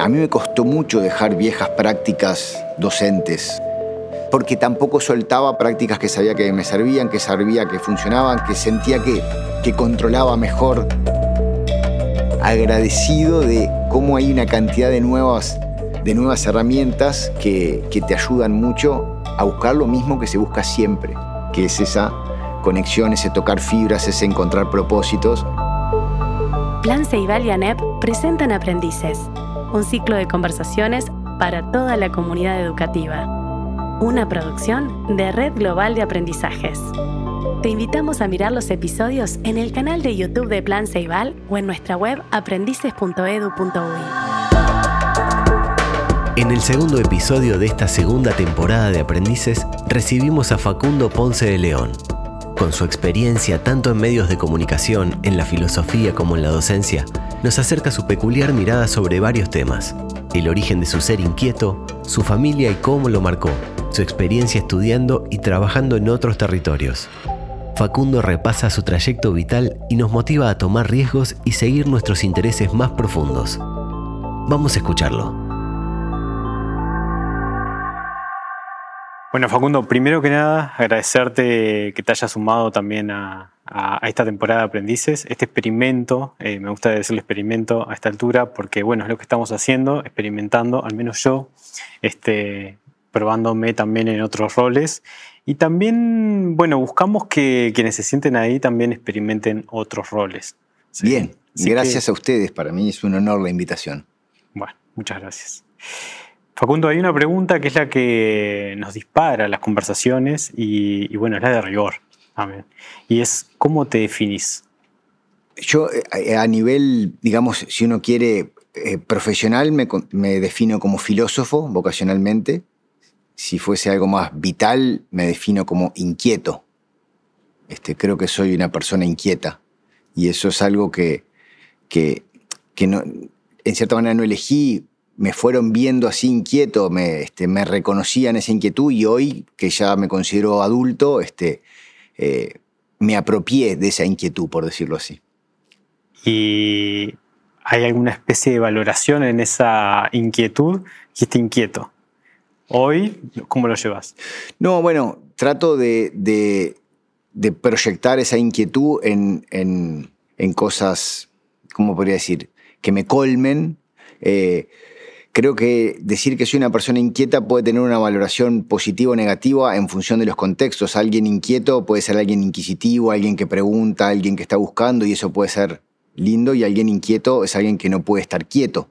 A mí me costó mucho dejar viejas prácticas docentes, porque tampoco soltaba prácticas que sabía que me servían, que sabía que funcionaban, que sentía que, que controlaba mejor. Agradecido de cómo hay una cantidad de nuevas, de nuevas herramientas que, que te ayudan mucho a buscar lo mismo que se busca siempre, que es esa conexión, ese tocar fibras, ese encontrar propósitos. Plan y ANEP presentan Aprendices, un ciclo de conversaciones para toda la comunidad educativa. Una producción de Red Global de Aprendizajes. Te invitamos a mirar los episodios en el canal de YouTube de Plan Ceibal o en nuestra web aprendices.edu.uy. En el segundo episodio de esta segunda temporada de Aprendices recibimos a Facundo Ponce de León, con su experiencia tanto en medios de comunicación, en la filosofía como en la docencia, nos acerca su peculiar mirada sobre varios temas. El origen de su ser inquieto, su familia y cómo lo marcó, su experiencia estudiando y trabajando en otros territorios. Facundo repasa su trayecto vital y nos motiva a tomar riesgos y seguir nuestros intereses más profundos. Vamos a escucharlo. Bueno, Facundo, primero que nada, agradecerte que te hayas sumado también a, esta temporada de aprendices, este experimento, eh, me gusta decirle experimento a esta altura, porque bueno, es lo que estamos haciendo, experimentando, al menos yo, este, probándome también en otros roles. Y también, bueno, buscamos que quienes se sienten ahí también experimenten otros roles. Bien, gracias a ustedes, para mí es un honor la invitación. Bueno, muchas gracias. Facundo, hay una pregunta que es la que nos dispara las conversaciones y, bueno, es la de rigor Y es, ¿cómo te definís? Yo eh, a nivel, digamos, si uno quiere eh, profesional, me, defino como filósofo vocacionalmente. Si fuese algo más vital, me defino como inquieto. Este, creo que soy una persona inquieta. Y eso es algo que, en cierta manera no elegí me fueron viendo así inquieto, me, este, me reconocían esa inquietud y hoy, que ya me considero adulto, este, eh, me apropié de esa inquietud, por decirlo así. ¿Y hay alguna especie de valoración en esa inquietud? que está inquieto. Hoy, ¿cómo lo llevas? No, bueno, trato de, de, proyectar esa inquietud en, en, en, cosas, ¿cómo podría decir? Que me colmen. Eh, Creo que decir que soy una persona inquieta puede tener una valoración positiva o negativa en función de los contextos. Alguien inquieto puede ser alguien inquisitivo, alguien que pregunta, alguien que está buscando y eso puede ser lindo y alguien inquieto es alguien que no puede estar quieto.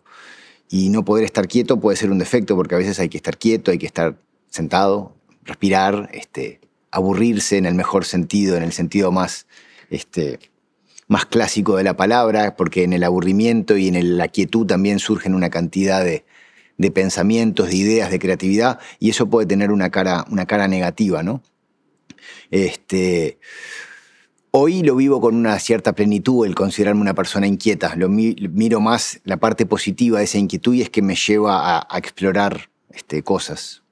Y no poder estar quieto puede ser un defecto porque a veces hay que estar quieto, hay que estar sentado, respirar, este, aburrirse en el mejor sentido, en el sentido más este, más clásico de la palabra, porque en el aburrimiento y en la quietud también surgen una cantidad de, pensamientos, de ideas, de creatividad, y eso puede tener una cara, una cara negativa, ¿no? Este, hoy lo vivo con una cierta plenitud el considerarme una persona inquieta. Lo miro más la parte positiva de esa inquietud y es que me lleva a, explorar este, cosas.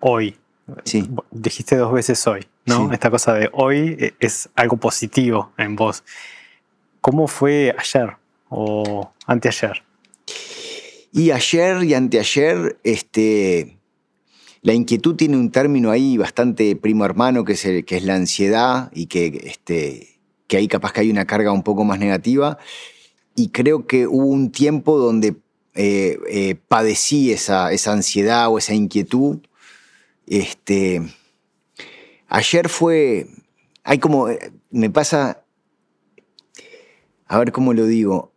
Hoy. Sí. Dijiste dos veces hoy, ¿no? Esta cosa de hoy e, es algo positivo en vos. ¿Cómo fue ayer o anteayer? Y ayer y anteayer, este, la inquietud tiene un término ahí bastante primo hermano, que es, la ansiedad y que, este, que ahí capaz que hay una carga un poco más negativa. Y creo que hubo un tiempo donde eh, eh, padecí esa, ansiedad o esa inquietud. Este, ayer fue, hay como, me pasa a ver cómo lo digo,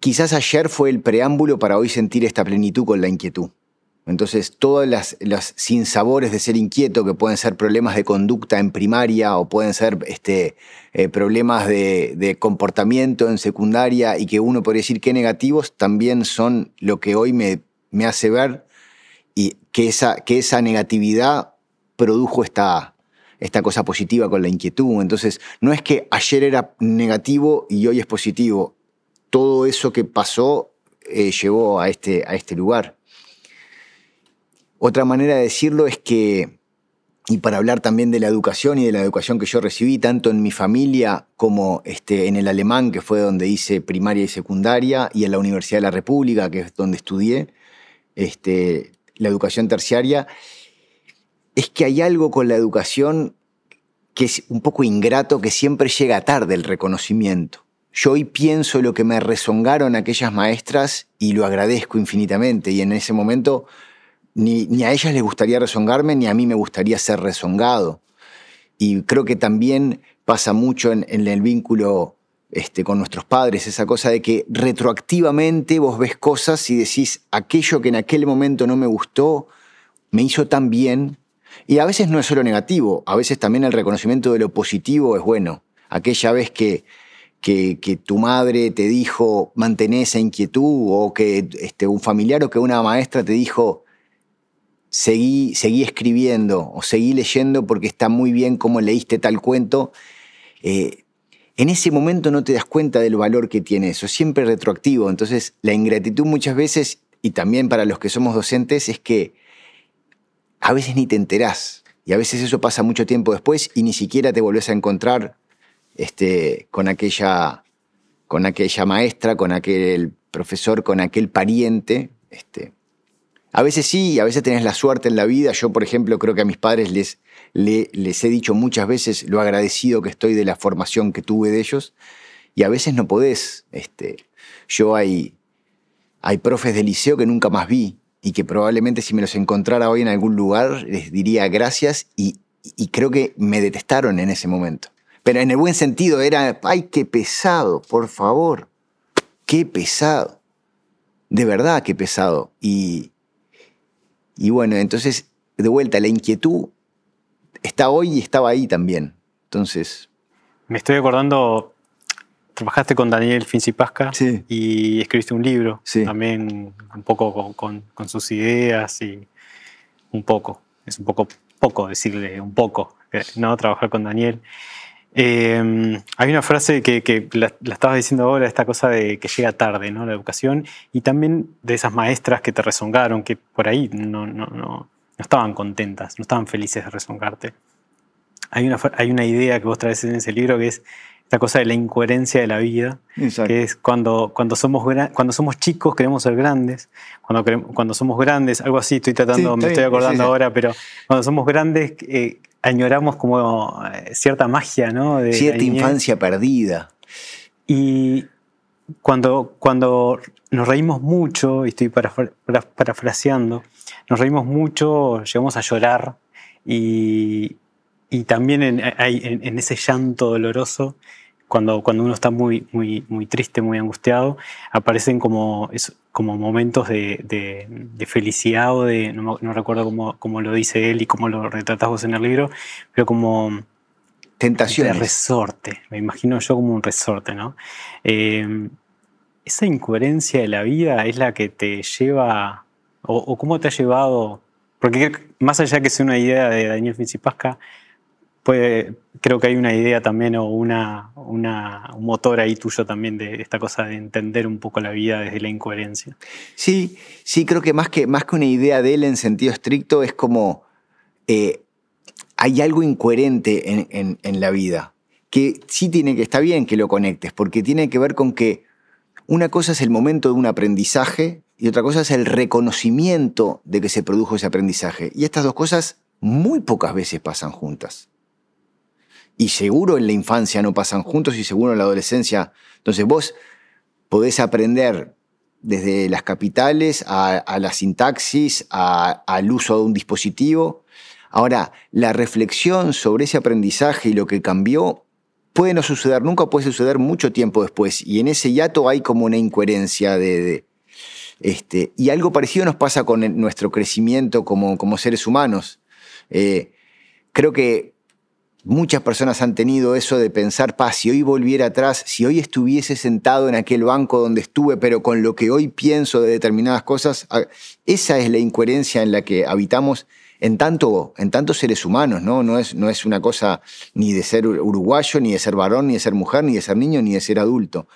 quizás ayer fue el preámbulo para hoy sentir esta plenitud con la inquietud. Entonces, todas las, las sinsabores de ser inquieto, que pueden ser problemas de conducta en primaria o pueden ser este, eh, problemas de, comportamiento en secundaria y que uno podría decir que negativos, también son lo que hoy me, me hace ver y que esa, que esa negatividad produjo esta, esta cosa positiva con la inquietud. Entonces, no es que ayer era negativo y hoy es positivo. Todo eso que pasó eh, llevó a este, a este lugar. Otra manera de decirlo es que y para hablar también de la educación y de la educación que yo recibí, tanto en mi familia como este, en el alemán, que fue donde hice primaria y secundaria, y en la Universidad de la República, que es donde estudié este, la educación terciaria, es que hay algo con la educación que es un poco ingrato, que siempre llega tarde el reconocimiento. Yo hoy pienso lo que me rezongaron aquellas maestras y lo agradezco infinitamente, y en ese momento ni, a ellas les gustaría rezongarme, ni a mí me gustaría ser rezongado. Y creo que también pasa mucho en, el vínculo este, con nuestros padres, esa cosa de que retroactivamente vos ves cosas y decís, aquello que en aquel momento no me gustó, me hizo tan bien. Y a veces no es solo negativo, a veces también el reconocimiento de lo positivo es bueno. Aquella vez que, que, tu madre te dijo, mantén esa inquietud, o que este, un familiar o que una maestra te dijo, seguí, seguí escribiendo o seguí leyendo porque está muy bien cómo leíste tal cuento, eh, en ese momento no te das cuenta del valor que tiene eso, es siempre retroactivo. Entonces, la ingratitud muchas veces, y también para los que somos docentes, es que a veces ni te enterás. Y a veces eso pasa mucho tiempo después y ni siquiera te volvés a encontrar este, con, aquella, con aquella maestra, con aquel profesor, con aquel pariente. Este, a veces sí, a veces tenés la suerte en la vida. Yo, por ejemplo, creo que a mis padres les, les, he dicho muchas veces lo agradecido que estoy de la formación que tuve de ellos. Y a veces no podés. Este, yo hay, hay profes de liceo que nunca más vi y que probablemente si me los encontrara hoy en algún lugar les diría gracias y creo que me detestaron en ese momento. Pero en el buen sentido era, ay, qué pesado, por favor, qué pesado. De verdad, qué pesado. Y, y bueno, entonces, de vuelta, la inquietud está hoy y estaba ahí también. Entonces. Me estoy acordando, trabajaste con Daniel Fincipasca y escribiste un libro, también un poco con, sus ideas y un poco, es un poco poco decirle un poco, ¿no? Trabajar con Daniel. Em, hay una frase que, la, estabas diciendo ahora, esta cosa de que llega tarde, ¿no? La educación, y también de esas maestras que te rezongaron, que por ahí no, no, no, no estaban contentas, no estaban felices de rezongarte. Hay una, hay una idea que vos traes en ese libro que es esta cosa de la incoherencia de la vida, que es cuando, cuando, somos, cuando somos chicos queremos ser grandes, cuando, cuando somos grandes, algo así estoy tratando, me estoy acordando ahora, pero cuando somos grandes eh, añoramos como eh, cierta magia, ¿no? cierta infancia perdida. Y cuando, cuando nos reímos mucho, y estoy parafraseando, nos reímos mucho, llegamos a llorar y, también en, ese llanto doloroso, cuando, cuando uno está muy, muy, muy triste, muy angustiado, aparecen como, como momentos de, felicidad o de, no, recuerdo cómo, lo dice él y cómo lo retratas vos en el libro, pero como... Tentaciones. De resorte, me imagino yo como un resorte, ¿no? Eh, esa incoherencia de la vida es la que te lleva, o, cómo te ha llevado, porque más allá que sea una idea de Daniel Fincipasca, creo que hay una idea también o una, un motor ahí tuyo también de esta cosa de entender un poco la vida desde la incoherencia. Sí, sí, creo que más que, más que una idea de él en sentido estricto es como eh, hay algo incoherente en, en, la vida, que sí tiene que, está bien que lo conectes, porque tiene que ver con que una cosa es el momento de un aprendizaje y otra cosa es el reconocimiento de que se produjo ese aprendizaje. Y estas dos cosas muy pocas veces pasan juntas y seguro en la infancia no pasan juntos y seguro en la adolescencia. Entonces vos podés aprender desde las capitales a, la sintaxis, al uso de un dispositivo. Ahora, la reflexión sobre ese aprendizaje y lo que cambió puede no suceder nunca, puede suceder mucho tiempo después. Y en ese hiato hay como una incoherencia de... este, y algo parecido nos pasa con nuestro crecimiento como, como seres humanos. Eh, creo que Muchas personas han tenido eso de pensar, pa, si hoy volviera atrás, si hoy estuviese sentado en aquel banco donde estuve, pero con lo que hoy pienso de determinadas cosas, esa es la incoherencia en la que habitamos en tanto, en tantos seres humanos, ¿no? No es, no es una cosa ni de ser uruguayo, ni de ser varón, ni de ser mujer, ni de ser niño, ni de ser adulto.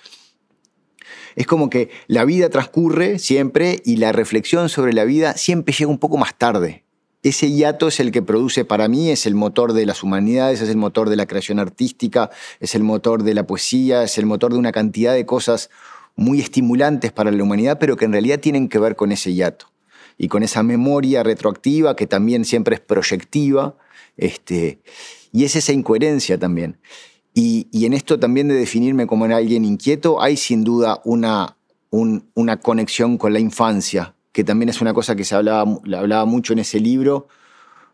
Es como que la vida transcurre siempre y la reflexión sobre la vida siempre llega un poco más tarde ese hiato es el que produce para mí, es el motor de las humanidades, es el motor de la creación artística, es el motor de la poesía, es el motor de una cantidad de cosas muy estimulantes para la humanidad, pero que en realidad tienen que ver con ese hiato y con esa memoria retroactiva que también siempre es proyectiva, este, y es esa incoherencia también. Y, en esto también de definirme como alguien inquieto, hay sin duda una, una conexión con la infancia, que también es una cosa que se hablaba, hablaba mucho en ese libro,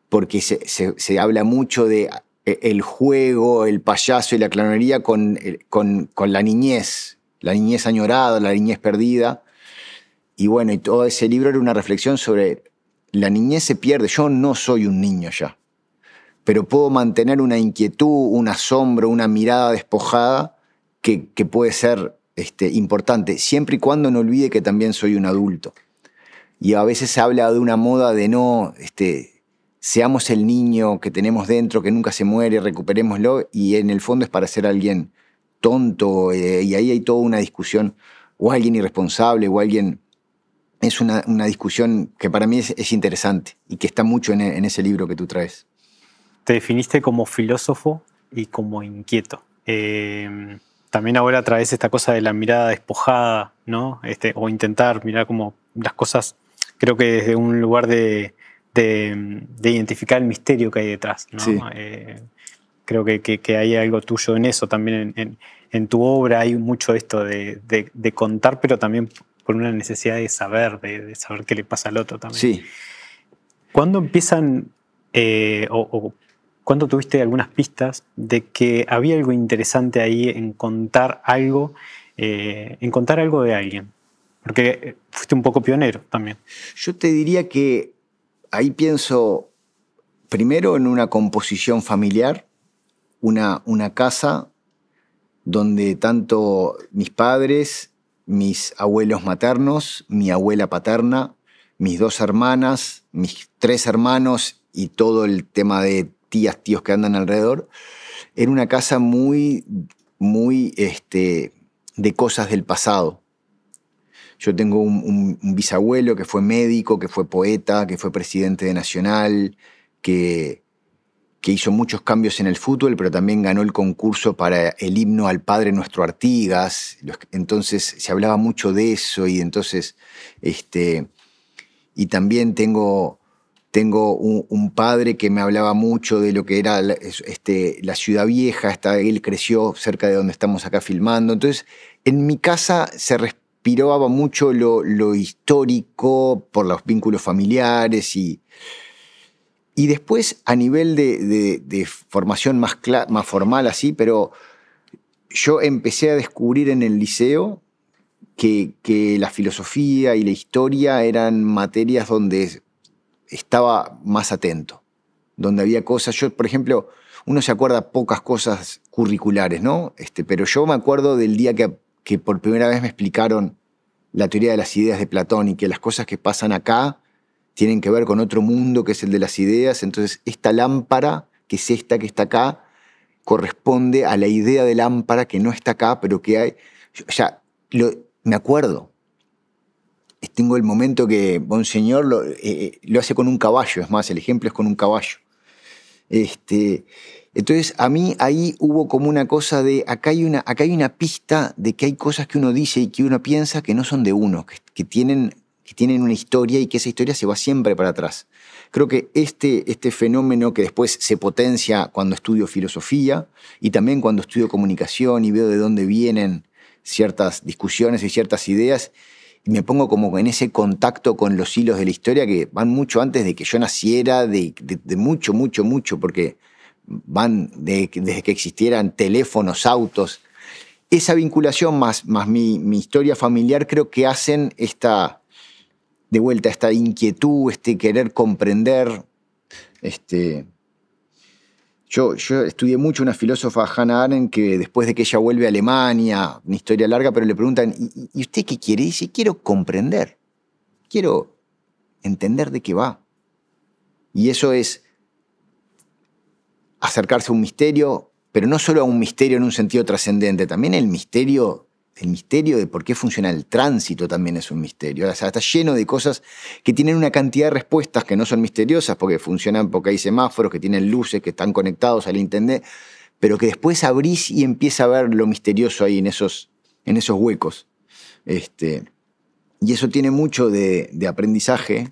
porque se, habla mucho de eh, el juego, el payaso y la clanonería con, con, con, la niñez, la niñez añorada, la niñez perdida. Y bueno, y todo ese libro era una reflexión sobre la niñez se pierde. Yo no soy un niño ya, pero puedo mantener una inquietud, un asombro, una mirada despojada que, que puede ser este, importante, siempre y cuando no olvide que también soy un adulto y a veces se habla de una moda de no, este, seamos el niño que tenemos dentro, que nunca se muere, recuperémoslo, y en el fondo es para ser alguien tonto, eh, y ahí hay toda una discusión, o alguien irresponsable, o alguien... Es una, discusión que para mí es, interesante y que está mucho en, ese libro que tú traes. Te definiste como filósofo y como inquieto. Eh, también ahora traes esta cosa de la mirada despojada, ¿no? Este, o intentar mirar como las cosas creo que desde un lugar de, identificar el misterio que hay detrás. Eh, creo que, hay algo tuyo en eso también. En, tu obra hay mucho esto de, contar, pero también por una necesidad de saber, de, saber qué le pasa al otro también. Sí. ¿Cuándo empiezan, eh, o, cuándo tuviste algunas pistas de que había algo interesante ahí en contar algo, eh, en contar algo de alguien? Porque fuiste un poco pionero también. Yo te diría que ahí pienso primero en una composición familiar, una, una casa donde tanto mis padres, mis abuelos maternos, mi abuela paterna, mis dos hermanas, mis tres hermanos y todo el tema de tías, tíos que andan alrededor, era una casa muy, muy este, de cosas del pasado. Yo tengo un, bisabuelo que fue médico, que fue poeta, que fue presidente de Nacional, que, que hizo muchos cambios en el fútbol, pero también ganó el concurso para el himno al padre nuestro Artigas. Entonces se hablaba mucho de eso y entonces, este, y también tengo, tengo un, padre que me hablaba mucho de lo que era este, la ciudad vieja, hasta él creció cerca de donde estamos acá filmando. Entonces, en mi casa se, Piraba mucho lo, histórico por los vínculos familiares y, y después a nivel de, formación más, más formal así, pero yo empecé a descubrir en el liceo que, que, la filosofía y la historia eran materias donde estaba más atento, donde había cosas, yo por ejemplo, uno se acuerda pocas cosas curriculares, ¿no? Este, pero yo me acuerdo del día que que por primera vez me explicaron la teoría de las ideas de Platón y que las cosas que pasan acá tienen que ver con otro mundo que es el de las ideas. Entonces, esta lámpara, que es esta que está acá, corresponde a la idea de lámpara que no está acá, pero que hay. Ya, lo, me acuerdo. Tengo el momento que Monseñor lo, eh, eh, lo hace con un caballo, es más, el ejemplo es con un caballo. Este, entonces, a mí ahí hubo como una cosa de, acá hay una, acá hay una pista de que hay cosas que uno dice y que uno piensa que no son de uno, que, tienen, que tienen una historia y que esa historia se va siempre para atrás. Creo que este, este fenómeno que después se potencia cuando estudio filosofía y también cuando estudio comunicación y veo de dónde vienen ciertas discusiones y ciertas ideas, me pongo como en ese contacto con los hilos de la historia que van mucho antes de que yo naciera, de mucho, mucho, mucho, porque van desde que existieran teléfonos, autos. Esa vinculación más, más mi, historia familiar creo que hacen esta, de vuelta, esta inquietud, este querer comprender. Este, yo, yo estudié mucho una filósofa, Hannah Arendt, que después de que ella vuelve a Alemania, una historia larga, pero le preguntan, ¿y, usted qué quiere? Y dice, quiero comprender, quiero entender de qué va. Y eso es acercarse a un misterio, pero no solo a un misterio en un sentido trascendente, también el misterio el misterio de por qué funciona el tránsito también es un misterio. O sea, está lleno de cosas que tienen una cantidad de respuestas que no son misteriosas porque funcionan porque hay semáforos, que tienen luces, que están conectados al internet, pero que después abrís y empieza a ver lo misterioso ahí en esos, en esos huecos. Este, y eso tiene mucho de, aprendizaje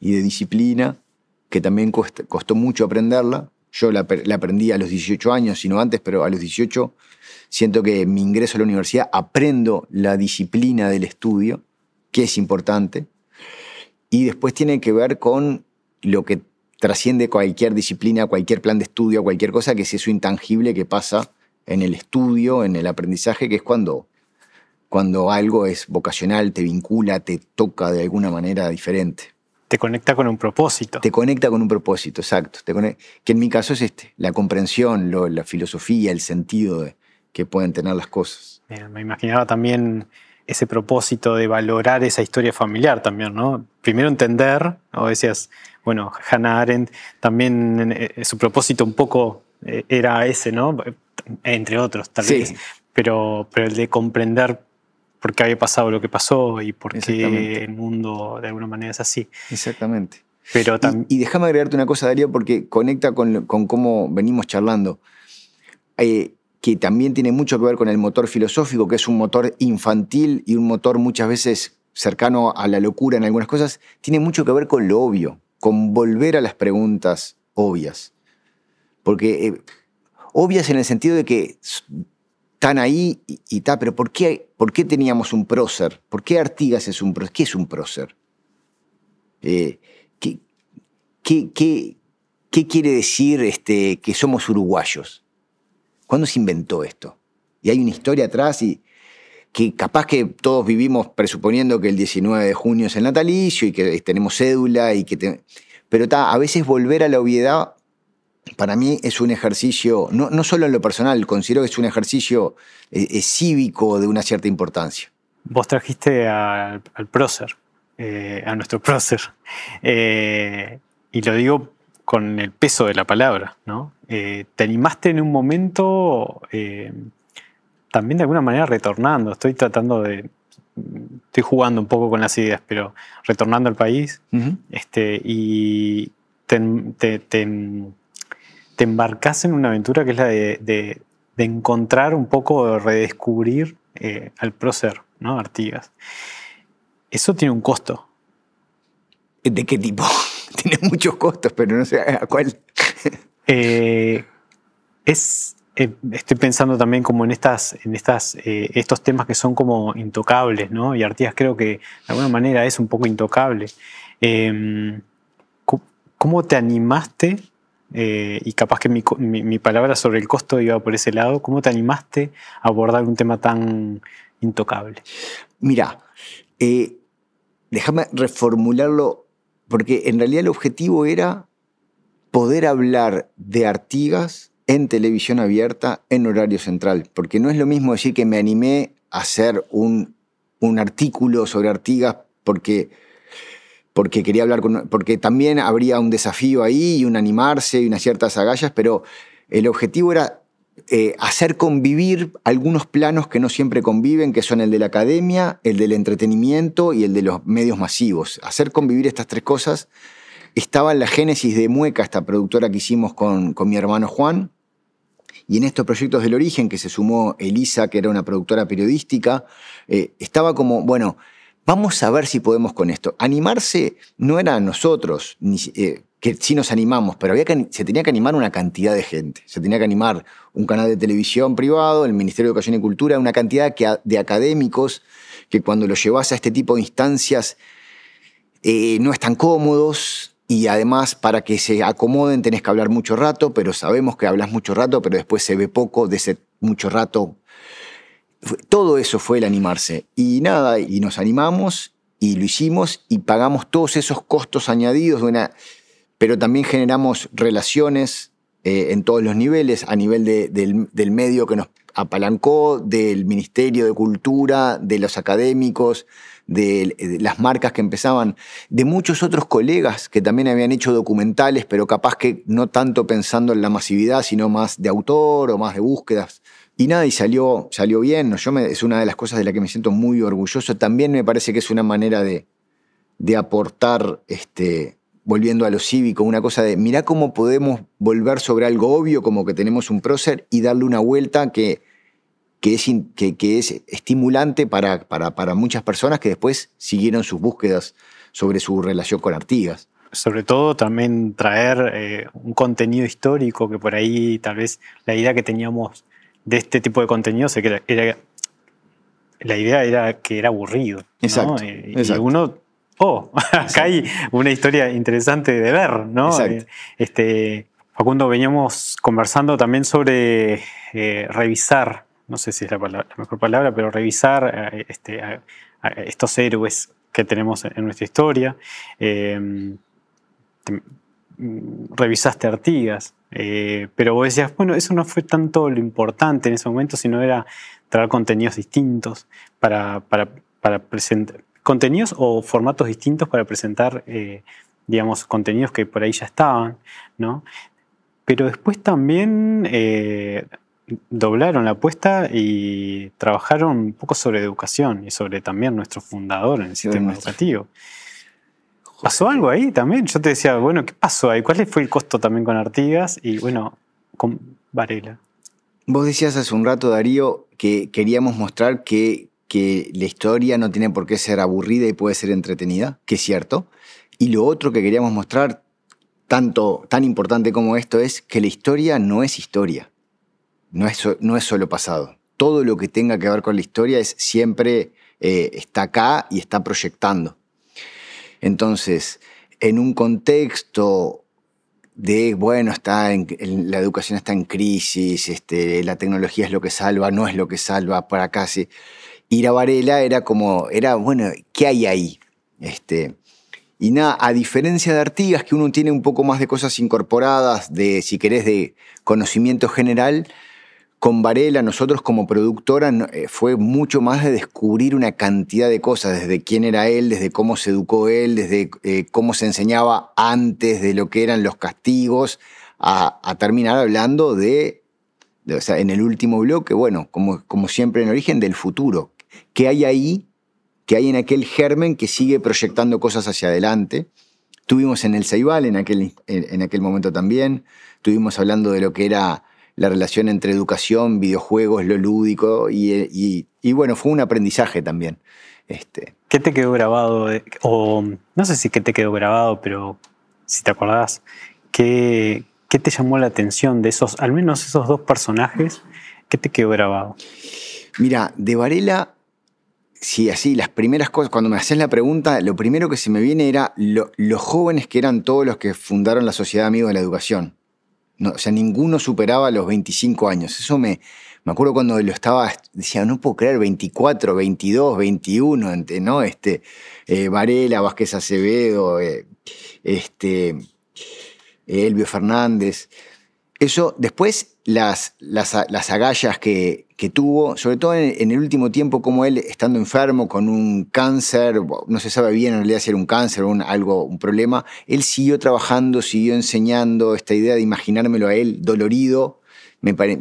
y de disciplina, que también costó mucho aprenderla. Yo la, aprendí a los 18 años, sino antes, pero a los 18 Siento que mi ingreso a la universidad aprendo la disciplina del estudio, que es importante, y después tiene que ver con lo que trasciende cualquier disciplina, cualquier plan de estudio, cualquier cosa, que es eso intangible que pasa en el estudio, en el aprendizaje, que es cuando, cuando algo es vocacional, te vincula, te toca de alguna manera diferente. Te conecta con un propósito. Te conecta con un propósito, exacto. que en mi caso es este, la comprensión, la filosofía, el sentido de, que pueden tener las cosas. me imaginaba también ese propósito de valorar esa historia familiar también, ¿no? Primero entender, o decías, bueno, Hannah Arendt también eh, su propósito un poco eh, era ese, ¿no? Entre otros, tal vez. Pero, pero el de comprender por qué había pasado lo que pasó y por qué el mundo de alguna manera es así. Exactamente. Pero y, déjame agregarte una cosa, Darío, porque conecta con, con cómo venimos charlando. Eh, que también tiene mucho que ver con el motor filosófico, que es un motor infantil y un motor muchas veces cercano a la locura en algunas cosas, tiene mucho que ver con lo obvio, con volver a las preguntas obvias. Porque eh, obvias en el sentido de que están ahí y, tal, pero ¿por qué, ¿por qué teníamos un prócer? ¿Por qué Artigas es un prócer? ¿Qué es un prócer? Eh, ¿qué, qué, quiere decir este, que somos uruguayos? ¿Cuándo se inventó esto? Y hay una historia atrás y que capaz que todos vivimos presuponiendo que el 19 de junio es el natalicio y que tenemos cédula y que... Pero a veces volver a la obviedad para mí es un ejercicio, no, no solo en lo personal, considero que es un ejercicio eh, eh, cívico de una cierta importancia. Vos trajiste al, prócer, eh, a nuestro prócer, y lo digo con el peso de la palabra, ¿no? Te animaste en un momento, también de alguna manera retornando, estoy tratando de, estoy jugando un poco con las ideas, pero retornando al país, este, y te, te, embarcas en una aventura que es la de, encontrar un poco, de redescubrir eh, al prócer, ¿no? Artigas. Eso tiene un costo. ¿De qué tipo? tiene muchos costos, pero no sé a cuál. Eh, es, eh, estoy pensando también como en, estas, en estas, eh, estos temas que son como intocables, ¿no? Y Artigas creo que de alguna manera es un poco intocable. Em, ¿Cómo te animaste? Y capaz que mi, mi, palabra sobre el costo iba por ese lado. ¿Cómo te animaste a abordar un tema tan intocable? Mira, déjame reformularlo porque en realidad el objetivo era poder hablar de Artigas en televisión abierta en horario central, porque no es lo mismo decir que me animé a hacer un, un artículo sobre Artigas porque, porque quería hablar con... porque también habría un desafío ahí y un animarse y unas ciertas agallas, pero el objetivo era eh, hacer convivir algunos planos que no siempre conviven, que son el de la academia, el del entretenimiento y el de los medios masivos. Hacer convivir estas tres cosas estaba en la génesis de Mueca, esta productora que hicimos con, mi hermano Juan, y en estos proyectos del origen, que se sumó Elisa, que era una productora periodística, eh, estaba como, bueno, vamos a ver si podemos con esto. Animarse no era nosotros, ni, eh, que sí nos animamos, pero había que, se tenía que animar una cantidad de gente. Se tenía que animar un canal de televisión privado, el Ministerio de Educación y Cultura, una cantidad de académicos que cuando los llevas a este tipo de instancias eh, no están cómodos y además para que se acomoden tenés que hablar mucho rato, pero sabemos que hablas mucho rato, pero después se ve poco de ese mucho rato. Todo eso fue el animarse. Y nada, y nos animamos y lo hicimos y pagamos todos esos costos añadidos de una pero también generamos relaciones eh, en todos los niveles, a nivel del, medio que nos apalancó, del Ministerio de Cultura, de los académicos, de, las marcas que empezaban, de muchos otros colegas que también habían hecho documentales, pero capaz que no tanto pensando en la masividad, sino más de autor o más de búsquedas Y nada, y salió, salió bien. Yo me, es una de las cosas de las que me siento muy orgulloso. También me parece que es una manera de, de aportar, este, volviendo a lo cívico, una cosa de, mirá cómo podemos volver sobre algo obvio, como que tenemos un prócer, y darle una vuelta que, que, es, que es estimulante para, para, para muchas personas que después siguieron sus búsquedas sobre su relación con Artigas sobre todo también traer eh, un contenido histórico que por ahí tal vez la idea que teníamos de este tipo de contenido se que era, la idea era que era aburrido. Exacto, y, uno, oh, acá hay una historia interesante de ver, ¿no? Exacto. Este, Facundo, veníamos conversando también sobre eh, revisar, no sé si es la, mejor palabra, pero revisar eh, este, a, estos héroes que tenemos en nuestra historia. Eh, revisaste Artigas, eh, pero vos decías, bueno, eso no fue tanto lo importante en ese momento, sino era traer contenidos distintos para, para, presentar, contenidos o formatos distintos para presentar, eh, digamos, contenidos que por ahí ya estaban, ¿no? Pero después también eh, doblaron la apuesta y trabajaron un poco sobre educación y sobre también nuestro fundador en el sistema educativo. ¿Pasó algo ahí también? Yo te decía, bueno, ¿qué pasó ahí? ¿Cuál fue el costo también con Artigas y, bueno, con Varela? Vos decías hace un rato, Darío, que queríamos mostrar que, que la historia no tiene por qué ser aburrida y puede ser entretenida, que es cierto. Y lo otro que queríamos mostrar, tanto, tan importante como esto, es que la historia no es historia. No es, no es solo pasado. Todo lo que tenga que ver con la historia es siempre eh, está acá y está proyectando. Entonces, en un contexto de, bueno, está en, la educación está en crisis, este, la tecnología es lo que salva, no es lo que salva, para casi. Ir a Varela era como, era, bueno, ¿qué hay ahí? Este, y nada, a diferencia de Artigas, que uno tiene un poco más de cosas incorporadas, de, si querés, de conocimiento general, con Varela, nosotros como productora, eh, fue mucho más de descubrir una cantidad de cosas, desde quién era él, desde cómo se educó él, desde eh, cómo se enseñaba antes de lo que eran los castigos, a, terminar hablando de, o sea, en el último bloque, bueno, como, como siempre en origen, del futuro. ¿Qué hay ahí? ¿Qué hay en aquel germen que sigue proyectando cosas hacia adelante? Tuvimos en el Ceibal en aquel, en aquel momento también, estuvimos hablando de lo que era la relación entre educación, videojuegos, lo lúdico, y, bueno, fue un aprendizaje también. Este. ¿Qué te quedó grabado? O no sé si qué te quedó grabado, pero si te acordás, ¿qué, ¿qué te llamó la atención de esos, al menos esos dos personajes? ¿Qué te quedó grabado? Mira, de Varela, sí, así, las primeras cosas, cuando me haces la pregunta, lo primero que se me viene era los jóvenes que eran todos los que fundaron la Sociedad Amigos de la Educación o sea, ninguno superaba los 25 años. Eso me, me acuerdo cuando lo estaba, decía, no puedo creer, 24, 22, 21, ¿no? Este, eh, Varela, Vázquez Acevedo, eh, este, Elvio Fernández. Eso, después las, las, agallas que, tuvo, sobre todo en, el último tiempo, como él estando enfermo con un cáncer, no se sabe bien en realidad si era un cáncer o un, algo, un problema, él siguió trabajando, siguió enseñando esta idea de imaginármelo a él dolorido.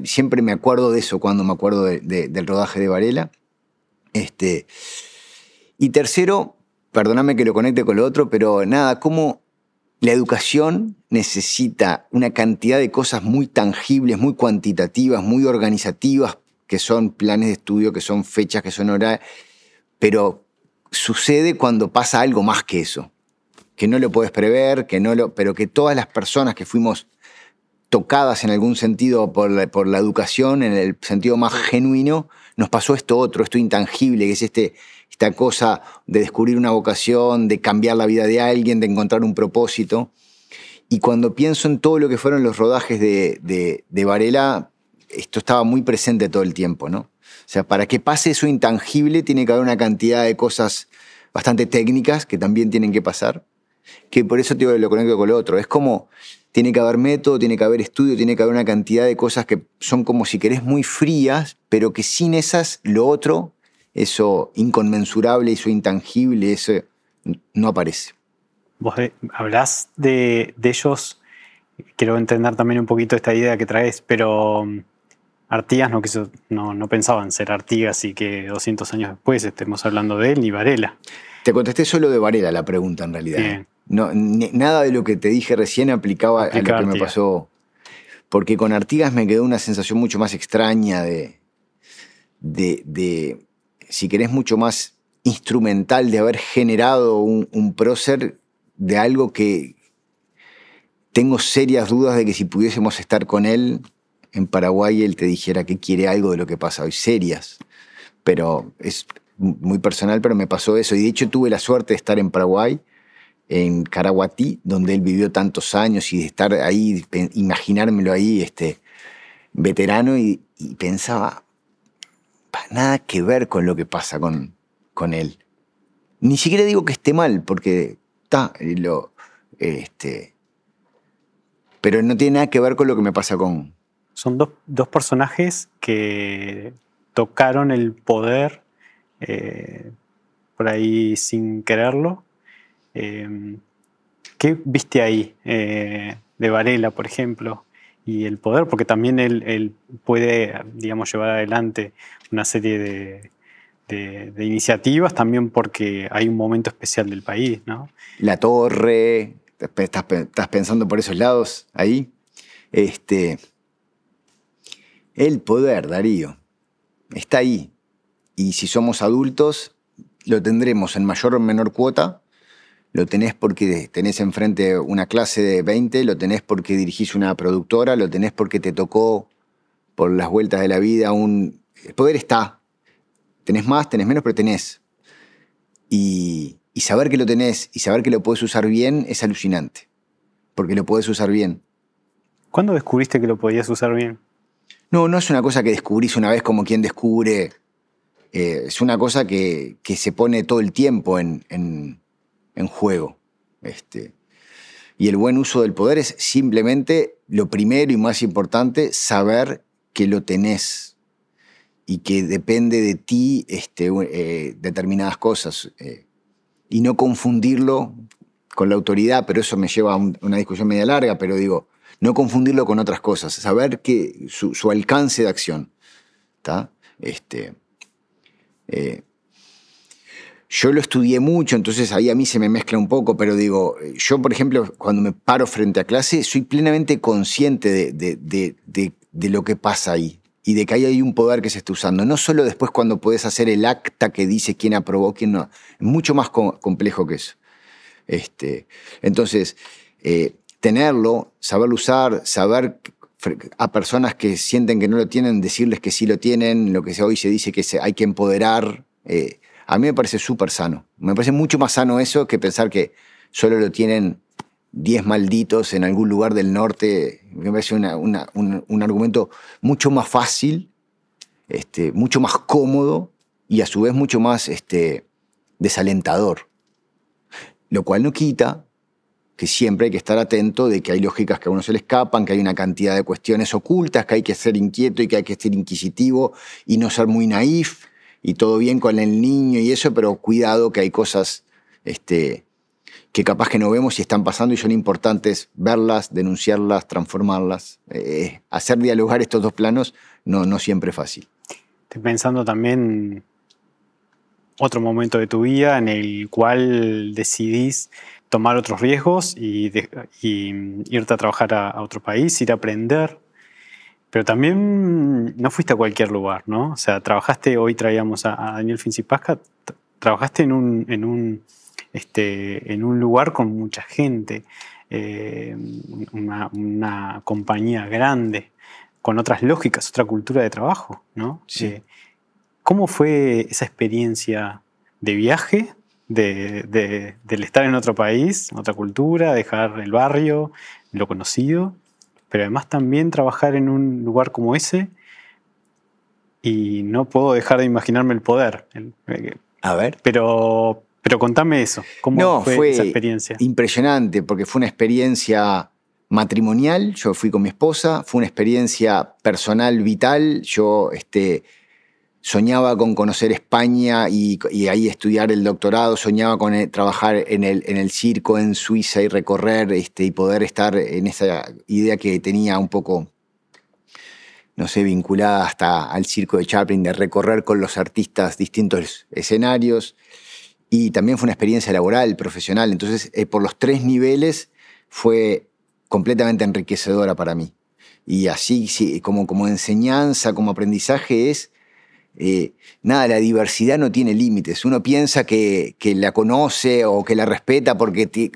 Siempre me acuerdo de eso cuando me acuerdo del rodaje de Varela. Este, y tercero, perdóname que lo conecte con lo otro, pero nada, cómo la educación necesita una cantidad de cosas muy tangibles, muy cuantitativas, muy organizativas, que son planes de estudio, que son fechas, que son horarios, pero sucede cuando pasa algo más que eso, que no lo puedes prever, que no lo, pero que todas las personas que fuimos tocadas en algún sentido por la, por la educación, en el sentido más genuino, nos pasó esto otro, esto intangible, que es este, esta cosa de descubrir una vocación, de cambiar la vida de alguien, de encontrar un propósito. Y cuando pienso en todo lo que fueron los rodajes de, de, Varela, esto estaba muy presente todo el tiempo, ¿no? O sea, para que pase eso intangible tiene que haber una cantidad de cosas bastante técnicas que también tienen que pasar, que por eso te lo conecto con lo otro. Es como, tiene que haber método, tiene que haber estudio, tiene que haber una cantidad de cosas que son como si querés muy frías, pero que sin esas, lo otro eso inconmensurable, eso intangible, eso no aparece. Vos hablás de, ellos, quiero entender también un poquito esta idea que traes, pero Artigas no, quiso, no, no pensaba en ser Artigas y que 200 años después estemos hablando de él ni Varela. Te contesté solo de Varela la pregunta en realidad. No, nada de lo que te dije recién aplicaba a lo que me pasó. Porque con Artigas me quedó una sensación mucho más extraña de, de, si querés, mucho más instrumental de haber generado un, prócer de algo que tengo serias dudas de que si pudiésemos estar con él en Paraguay, él te dijera que quiere algo de lo que pasa hoy, serias. Pero es muy personal, pero me pasó eso. Y de hecho tuve la suerte de estar en Paraguay, en Caraguatí, donde él vivió tantos años y de estar ahí, imaginármelo ahí, este, veterano, y, pensaba, nada que ver con lo que pasa con, con él. Ni siquiera digo que esté mal, porque está, lo, este, pero no tiene nada que ver con lo que me pasa con... Son dos, dos personajes que tocaron el poder eh, por ahí sin quererlo. Eh, ¿Qué viste ahí eh, de Varela, por ejemplo? Y el poder, porque también él, puede, digamos, llevar adelante una serie de, iniciativas, también porque hay un momento especial del país. La torre, estás, estás pensando por esos lados ahí. Este, el poder, Darío, está ahí. Y si somos adultos, lo tendremos en mayor o menor cuota. Lo tenés porque tenés enfrente una clase de 20, lo tenés porque dirigís una productora, lo tenés porque te tocó por las vueltas de la vida un... El poder está. Tenés más, tenés menos, pero tenés. Y, y saber que lo tenés y saber que lo puedes usar bien es alucinante. Porque lo puedes usar bien. ¿Cuándo descubriste que lo podías usar bien? No, no es una cosa que descubrís una vez como quien descubre eh, es una cosa que, se pone todo el tiempo en, juego. Este, y el buen uso del poder es simplemente lo primero y más importante, saber que lo tenés y que depende de ti este, eh, determinadas cosas. Eh, y no confundirlo con la autoridad, pero eso me lleva a una discusión media larga, pero digo, no confundirlo con otras cosas, saber que su, alcance de acción. Este, eh, yo lo estudié mucho, entonces ahí a mí se me mezcla un poco, pero digo, yo por ejemplo, cuando me paro frente a clase, soy plenamente consciente de, lo que pasa ahí y de que ahí hay un poder que se está usando. No solo después cuando puedes hacer el acta que dice quién aprobó, quién no. Es mucho más complejo que eso. Este, entonces, eh, tenerlo, saberlo usar, saber a personas que sienten que no lo tienen, decirles que sí lo tienen, lo que hoy se dice que hay que empoderar. Eh, a mí me parece súper sano. Me parece mucho más sano eso que pensar que solo lo tienen 10 malditos en algún lugar del norte. Me parece un, argumento mucho más fácil, este, mucho más cómodo y a su vez mucho más este, desalentador. Lo cual no quita que siempre hay que estar atento de que hay lógicas que a uno se le escapan, que hay una cantidad de cuestiones ocultas, que hay que ser inquieto y que hay que ser inquisitivo y no ser muy naif y todo bien con el niño y eso, pero cuidado que hay cosas este, que capaz que no vemos y están pasando y son importantes verlas, denunciarlas, transformarlas. Eh, hacer dialogar estos dos planos no, no siempre es fácil. Estoy pensando también otro momento de tu vida en el cual decidís tomar otros riesgos y, irte a trabajar a, otro país, ir a aprender. Pero también no fuiste a cualquier lugar, ¿no? O sea, trabajaste, hoy traíamos a, Daniel Fincipasca, trabajaste en un, en un, este, en un lugar con mucha gente, eh, una, compañía grande, con otras lógicas, otra cultura de trabajo, ¿no? Sí. Eh, ¿Cómo fue esa experiencia de viaje de, del estar en otro país, otra cultura, dejar el barrio, lo conocido, pero además también trabajar en un lugar como ese y no puedo dejar de imaginarme el poder. Eh, A ver. Pero, pero contame eso, ¿cómo fue, esa experiencia? Impresionante, porque fue una experiencia matrimonial, yo fui con mi esposa, fue una experiencia personal vital, yo este, soñaba con conocer España y, ahí estudiar el doctorado, soñaba con eh, trabajar en el, en el, circo en Suiza y recorrer este, y poder estar en esa idea que tenía un poco no sé, vinculada hasta al circo de Chaplin, de recorrer con los artistas distintos escenarios. Y también fue una experiencia laboral, profesional. Entonces, eh, por los tres niveles fue completamente enriquecedora para mí. Y así, sí, como, como enseñanza, como aprendizaje, es eh, nada, la diversidad no tiene límites. Uno piensa que, la conoce o que la respeta porque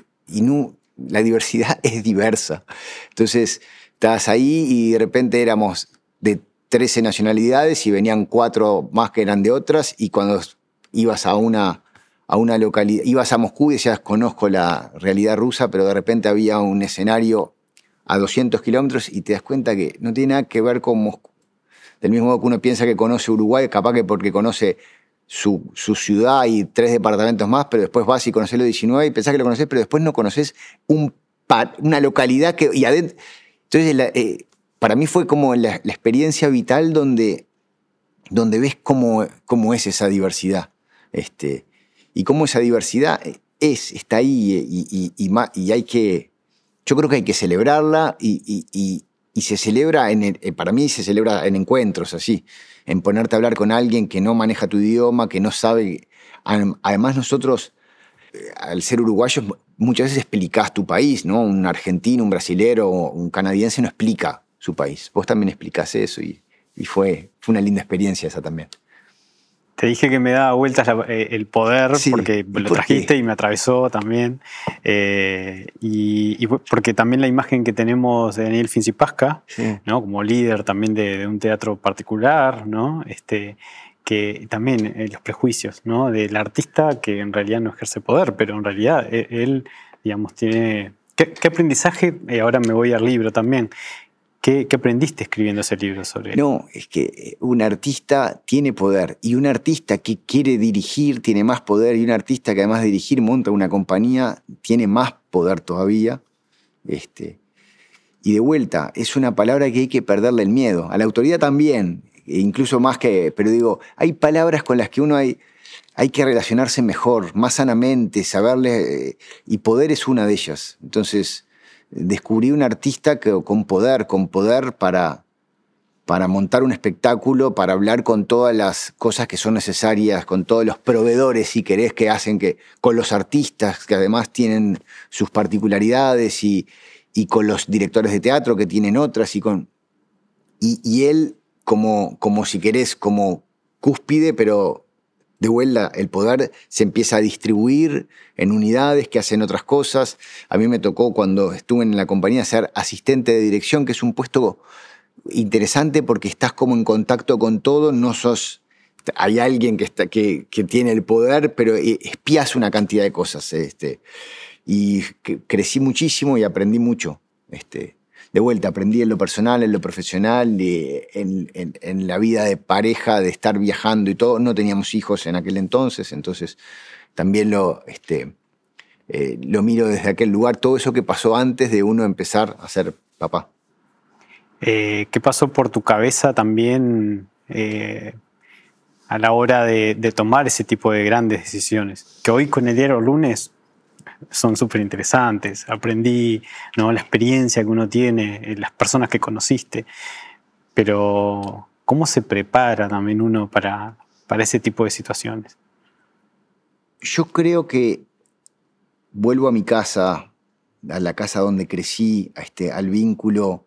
la diversidad es diversa. Entonces, estás ahí y de repente éramos de 13 nacionalidades y venían cuatro más que eran de otras y cuando ibas a una, a una localidad, ibas a Moscú y decías, conozco la realidad rusa, pero de repente había un escenario a 200 kilómetros y te das cuenta que no tiene nada que ver con Moscú del mismo modo que uno piensa que conoce Uruguay, capaz que porque conoce su, ciudad y tres departamentos más, pero después vas y conoces los 19 y pensás que lo conoces, pero después no conoces un, una localidad que... Y entonces, eh, para mí fue como la, experiencia vital donde, donde ves cómo, cómo es esa diversidad. Este, y cómo esa diversidad es, está ahí y, y, y hay que... Yo creo que hay que celebrarla y, y se celebra, en eh, para mí se celebra en encuentros, así, en ponerte a hablar con alguien que no maneja tu idioma, que no sabe. Además, nosotros, eh, al ser uruguayos, muchas veces explicás tu país, ¿no? Un argentino, un brasilero, un canadiense no explica su país. Vos también explicás eso y, y fue, fue una linda experiencia esa también. Te dije que me daba vueltas eh, el poder porque lo trajiste y me atravesó también. Eh, y, porque también la imagen que tenemos de Daniel Fincipasca, ¿no? como líder también de, un teatro particular, ¿no? este, que también eh, los prejuicios ¿no? del artista que en realidad no ejerce poder, pero en realidad él, digamos, tiene... ¿Qué, qué aprendizaje? ahora me voy al libro también. ¿Qué, aprendiste escribiendo ese libro sobre él? No, es que eh, un artista tiene poder y un artista que quiere dirigir tiene más poder y un artista que además de dirigir monta una compañía tiene más poder todavía. Este, y de vuelta, es una palabra que hay que perderle el miedo. A la autoridad también, e incluso más que, pero digo, hay palabras con las que uno hay, hay que relacionarse mejor, más sanamente, saberle, eh, y poder es una de ellas. Entonces, descubrí un artista que, con poder, con poder para, para montar un espectáculo, para hablar con todas las cosas que son necesarias, con todos los proveedores, si querés, que hacen que, con los artistas, que además tienen sus particularidades, y, y con los directores de teatro, que tienen otras, y con... Y, y él, como, como si querés, como cúspide, pero de vuelta el poder se empieza a distribuir en unidades que hacen otras cosas. A mí me tocó cuando estuve en la compañía ser asistente de dirección, que es un puesto interesante porque estás como en contacto con todo, no sos... Hay alguien que, está, que, que tiene el poder, pero e, espías una cantidad de cosas. Este, y crecí muchísimo y aprendí mucho. Este, de vuelta, aprendí en lo personal, en lo profesional, en, la vida de pareja, de estar viajando y todo. No teníamos hijos en aquel entonces, entonces también lo, este, eh, lo miro desde aquel lugar, todo eso que pasó antes de uno empezar a ser papá. Eh, ¿Qué pasó por tu cabeza también eh, a la hora de, de, tomar ese tipo de grandes decisiones? Que hoy con el diario lunes son súper interesantes. Aprendí ¿no? la experiencia que uno tiene, eh, las personas que conociste, pero ¿cómo se prepara también uno para, para ese tipo de situaciones? Yo creo que vuelvo a mi casa, a la casa donde crecí, a este, al vínculo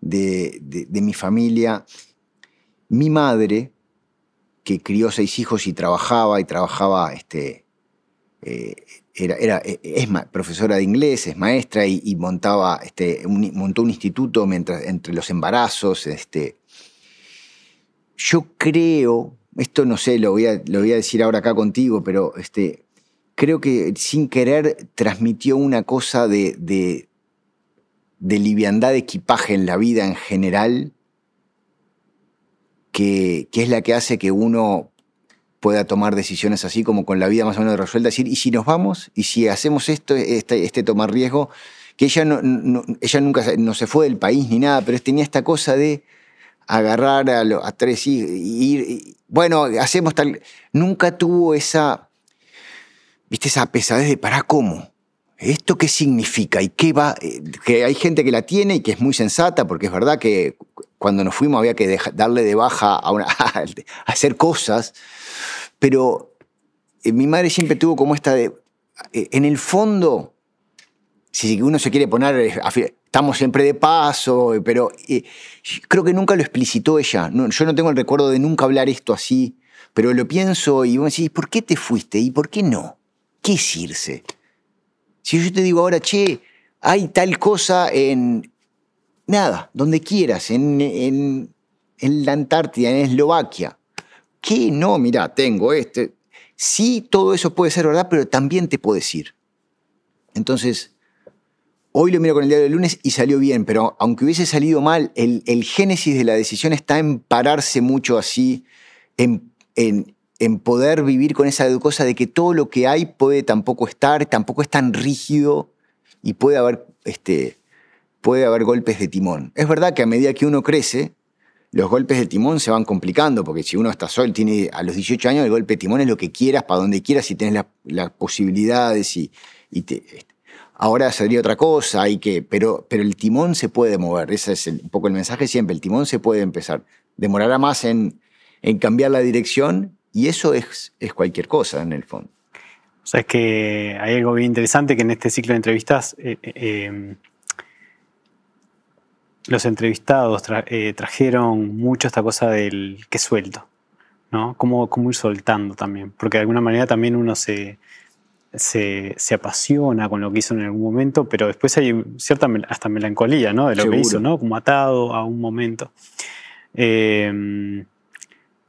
de, de, mi familia. Mi madre, que crió seis hijos y trabajaba, y trabajaba este, eh, era, e, es profesora de inglés, es maestra y, montaba, este, montó un instituto mientras, entre los embarazos. Este. Yo creo, esto no sé, lo voy a, lo voy a decir ahora acá contigo, pero este, creo que sin querer transmitió una cosa de, de, de liviandad de equipaje en la vida en general, que, que, es la que hace que uno pueda tomar decisiones así como con la vida más o menos resuelta, decir, ¿y si nos vamos? ¿Y si hacemos esto, este, este tomar riesgo? Que ella, no, ella nunca no se fue del país ni nada, pero tenía esta cosa de agarrar a, a tres y ir, bueno, hacemos tal... Nunca tuvo esa, viste, esa pesadez de, ¿para cómo? ¿Esto qué significa? ¿Y qué va? Eh, que hay gente que la tiene y que es muy sensata, porque es verdad que cuando nos fuimos había que darle de baja a, a hacer cosas, pero eh, mi madre siempre tuvo como esta de, eh, en el fondo, si uno se quiere poner, eh, estamos siempre de paso, pero creo que nunca lo explicitó ella. yo no tengo el recuerdo de nunca hablar esto así, pero lo pienso y vos decís, ¿por qué te fuiste y por qué no? ¿Qué es irse? Si yo te digo ahora, che, hay tal cosa en, nada, donde quieras, en, en, en la Antártida, en Eslovaquia. ¿Qué? No, mira, tengo este. Sí, todo eso puede ser verdad, pero también te puedes ir. Entonces, hoy lo miro con el diario del lunes y salió bien, pero aunque hubiese salido mal, el, génesis de la decisión está en pararse mucho así, en, en, poder vivir con esa cosa de que todo lo que hay puede tampoco estar, tampoco es tan rígido y puede haber, este, puede haber golpes de timón. Es verdad que a medida que uno crece, los golpes de timón se van complicando, porque si uno está solo, tiene a los 18 años, el golpe de timón es lo que quieras, para donde quieras, y tienes las posibilidades y, este, ahora sería otra cosa, hay que, pero, pero el timón se puede mover, ese es un poco el mensaje siempre, el timón se puede empezar, demorará más en, en cambiar la dirección y eso es, es cualquier cosa en el fondo. O sea, es que hay algo bien interesante que en este ciclo de entrevistas eh, eh, em, los entrevistados eh, trajeron mucho esta cosa del que suelto, ¿no? Cómo, cómo, ir soltando también, porque de alguna manera también uno se, se, apasiona con lo que hizo en algún momento, pero después hay cierta hasta melancolía, ¿no? De lo que hizo, ¿no? Como atado a un momento. Em,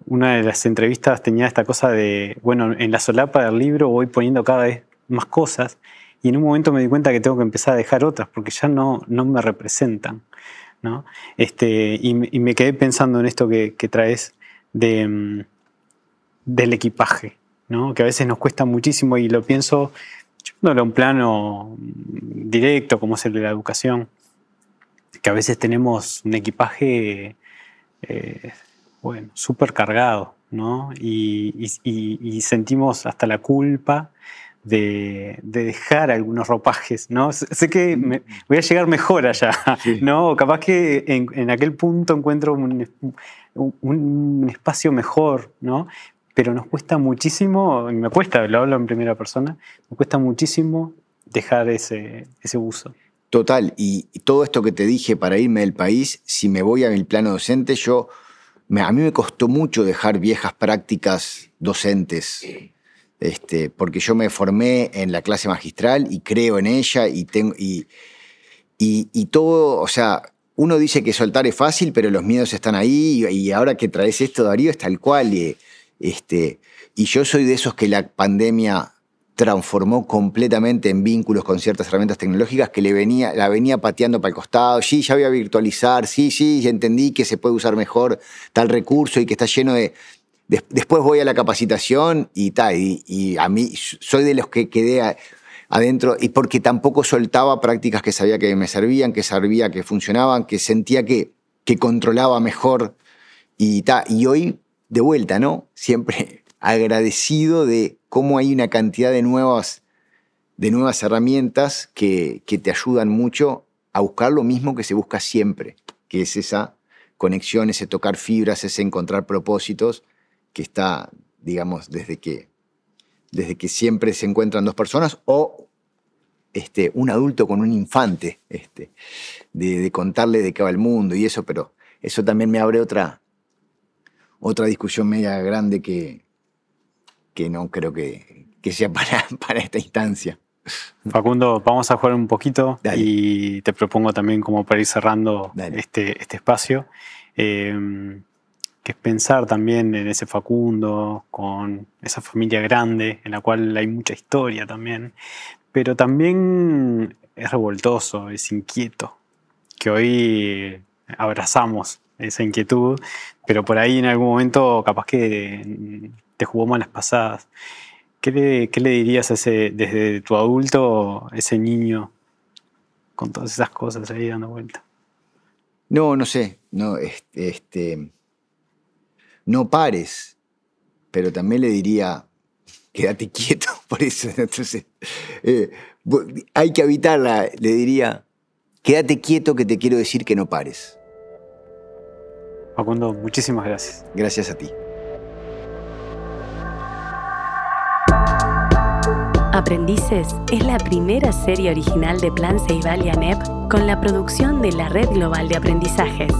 una de las entrevistas tenía esta cosa de, bueno, en la solapa del libro voy poniendo cada vez más cosas y en un momento me di cuenta que tengo que empezar a dejar otras porque ya no, no me representan. ¿no? Este, y, me quedé pensando en esto que, traes de, mm, del equipaje, ¿no? que a veces nos cuesta muchísimo y lo pienso llevándolo a un plano directo como es el de la educación, que a veces tenemos un equipaje eh, bueno, súper cargado, ¿no? y, sentimos hasta la culpa de, dejar algunos ropajes, ¿no? Sé que me, voy a llegar mejor allá, ¿no? Capaz que en, aquel punto encuentro un, un, espacio mejor, ¿no? Pero nos cuesta muchísimo, me cuesta, lo hablo en primera persona, me cuesta muchísimo dejar ese, ese uso. Total, y, todo esto que te dije para irme del país, si me voy a mi plano docente, yo, a mí me costó mucho dejar viejas prácticas docentes este, porque yo me formé en la clase magistral y creo en ella y, tengo, y, y, todo, o sea, uno dice que soltar es fácil, pero los miedos están ahí y, ahora que traes esto, Darío, es tal cual. Y, este, y yo soy de esos que la pandemia transformó completamente en vínculos con ciertas herramientas tecnológicas que le venía, la venía pateando para el costado. Sí, ya voy a virtualizar, sí, sí, ya entendí que se puede usar mejor tal recurso y que está lleno de, después voy a la capacitación y tal, y, a mí soy de los que quedé adentro, y porque tampoco soltaba prácticas que sabía que me servían, que sabía que funcionaban, que sentía que, que controlaba mejor y tal. Y hoy, de vuelta, ¿no? Siempre agradecido de cómo hay una cantidad de nuevas, de nuevas herramientas que, que te ayudan mucho a buscar lo mismo que se busca siempre, que es esa conexión, ese tocar fibras, ese encontrar propósitos que está, digamos, desde que, desde que siempre se encuentran dos personas o este, un adulto con un infante, este, de, contarle de qué va el mundo y eso, pero eso también me abre otra, otra discusión media grande que, que no creo que, que sea para, para esta instancia. Facundo, vamos a jugar un poquito y te propongo también como para ir cerrando este, este espacio. Eh, que es pensar también en ese Facundo, con esa familia grande, en la cual hay mucha historia también, pero también es revoltoso, es inquieto, que hoy abrazamos esa inquietud, pero por ahí en algún momento capaz que te jugó malas pasadas. ¿Qué le, dirías a ese, desde tu adulto, ese niño, con todas esas cosas ahí dando vuelta? No, no sé, no, este, este no pares, pero también le diría, quédate quieto, por eso. Entonces, eh, hay que evitarla, le diría, quédate quieto que te quiero decir que no pares. Facundo, muchísimas gracias. Gracias a ti. Aprendices es la primera serie original de Plan Ceibal y ANEP con la producción de la Red Global de Aprendizajes.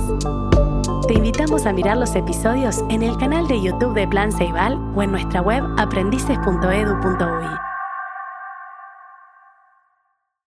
Te invitamos a mirar los episodios en el canal de YouTube de Plan Ceibal o en nuestra web aprendices.edu.uy.